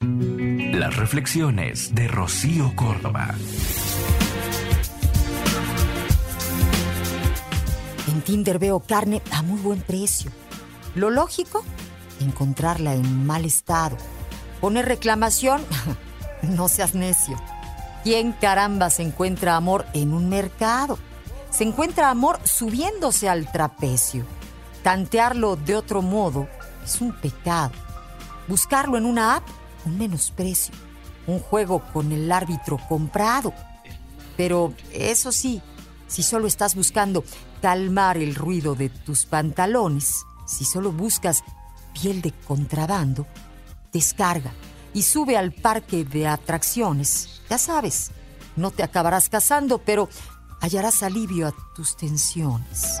Las reflexiones de Rocío Córdoba. En Tinder veo carne a muy buen precio. Lo lógico, encontrarla en mal estado. Poner reclamación, no seas necio. ¿Quién caramba se encuentra amor en un mercado? Se encuentra amor subiéndose al trapecio. Tantearlo de otro modo es un pecado. Buscarlo en una app, un menosprecio. Un juego con el árbitro comprado. Pero eso sí, si solo estás buscando calmar el ruido de tus pantalones, si solo buscas piel de contrabando, descarga y sube al parque de atracciones. Ya sabes, no te acabarás casando, pero hallarás alivio a tus tensiones.